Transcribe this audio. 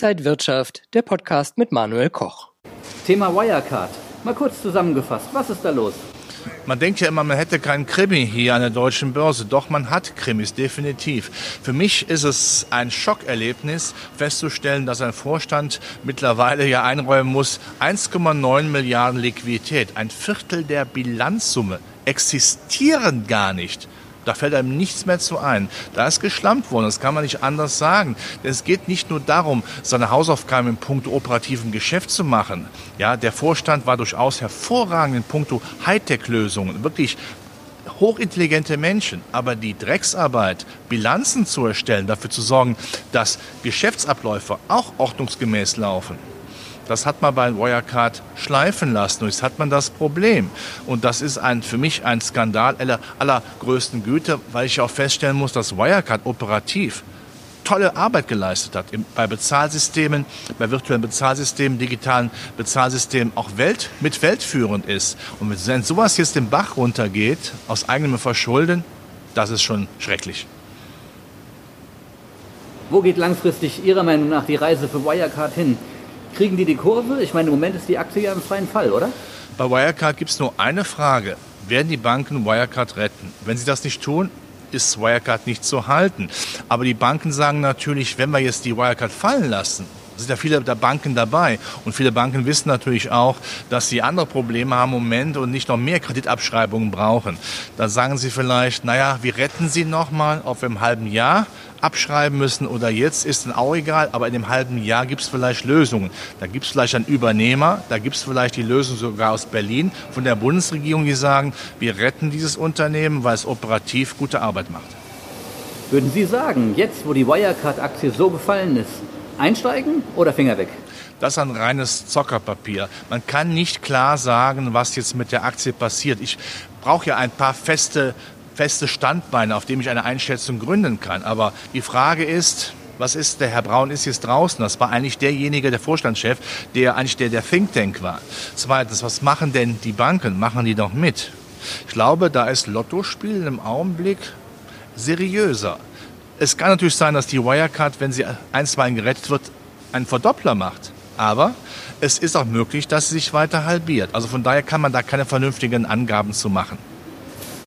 Inside Wirtschaft, der Podcast mit Manuel Koch. Thema Wirecard. Mal kurz zusammengefasst, was ist da los? Man denkt ja immer, man hätte keinen Krimi hier an der deutschen Börse. Doch, man hat Krimis, definitiv. Für mich ist es ein Schockerlebnis, festzustellen, dass ein Vorstand mittlerweile ja einräumen muss, 1,9 Milliarden Liquidität, ein Viertel der Bilanzsumme, existieren gar nicht. Da fällt einem nichts mehr zu ein. Da ist geschlampt worden, das kann man nicht anders sagen. Es geht nicht nur darum, seine Hausaufgaben im Punkt operativen Geschäft zu machen. Ja, der Vorstand war durchaus hervorragend in puncto Hightech-Lösungen. Wirklich hochintelligente Menschen, aber die Drecksarbeit, Bilanzen zu erstellen, dafür zu sorgen, dass Geschäftsabläufe auch ordnungsgemäß laufen, das hat man bei Wirecard schleifen lassen. Und jetzt hat man das Problem. Und das ist ein, für mich ein Skandal aller, allergrößten Güte, weil ich auch feststellen muss, dass Wirecard operativ tolle Arbeit geleistet hat bei Bezahlsystemen, bei virtuellen Bezahlsystemen, digitalen Bezahlsystemen auch Welt, mit weltführend ist. Und wenn sowas jetzt den Bach runtergeht, aus eigenem Verschulden, das ist schon schrecklich. Wo geht langfristig Ihrer Meinung nach die Reise für Wirecard hin? Kriegen die die Kurve? Ich meine, im Moment ist die Aktie ja im freien Fall, oder? Bei Wirecard gibt es nur eine Frage. Werden die Banken Wirecard retten? Wenn sie das nicht tun, ist Wirecard nicht zu halten. Aber die Banken sagen natürlich, wenn wir jetzt die Wirecard fallen lassen, sind ja viele der Banken dabei. Und viele Banken wissen natürlich auch, dass sie andere Probleme haben im Moment und nicht noch mehr Kreditabschreibungen brauchen. Da sagen sie vielleicht, naja, wir retten sie nochmal, ob wir im halben Jahr abschreiben müssen oder jetzt, ist dann auch egal. Aber in dem halben Jahr gibt es vielleicht Lösungen. Da gibt es vielleicht einen Übernehmer, da gibt es vielleicht die Lösung sogar aus Berlin von der Bundesregierung, die sagen, wir retten dieses Unternehmen, weil es operativ gute Arbeit macht. Würden Sie sagen, jetzt wo die Wirecard-Aktie so gefallen ist, Einsteigen oder Finger weg? Das ist ein reines Zockerpapier. Man kann nicht klar sagen, was jetzt mit der Aktie passiert. Ich brauche ja ein paar feste, feste Standbeine, auf denen ich eine Einschätzung gründen kann. Aber die Frage ist, was ist, der Herr Braun ist jetzt draußen. Das war eigentlich derjenige, der Vorstandschef, der eigentlich der, der Think Tank war. Zweitens, was machen denn die Banken? Machen die doch mit? Ich glaube, da ist Lottospielen im Augenblick seriöser. Es kann natürlich sein, dass die Wirecard, wenn sie einstweilen gerettet wird, einen Verdoppler macht. Aber es ist auch möglich, dass sie sich weiter halbiert. Also von daher kann man da keine vernünftigen Angaben zu machen.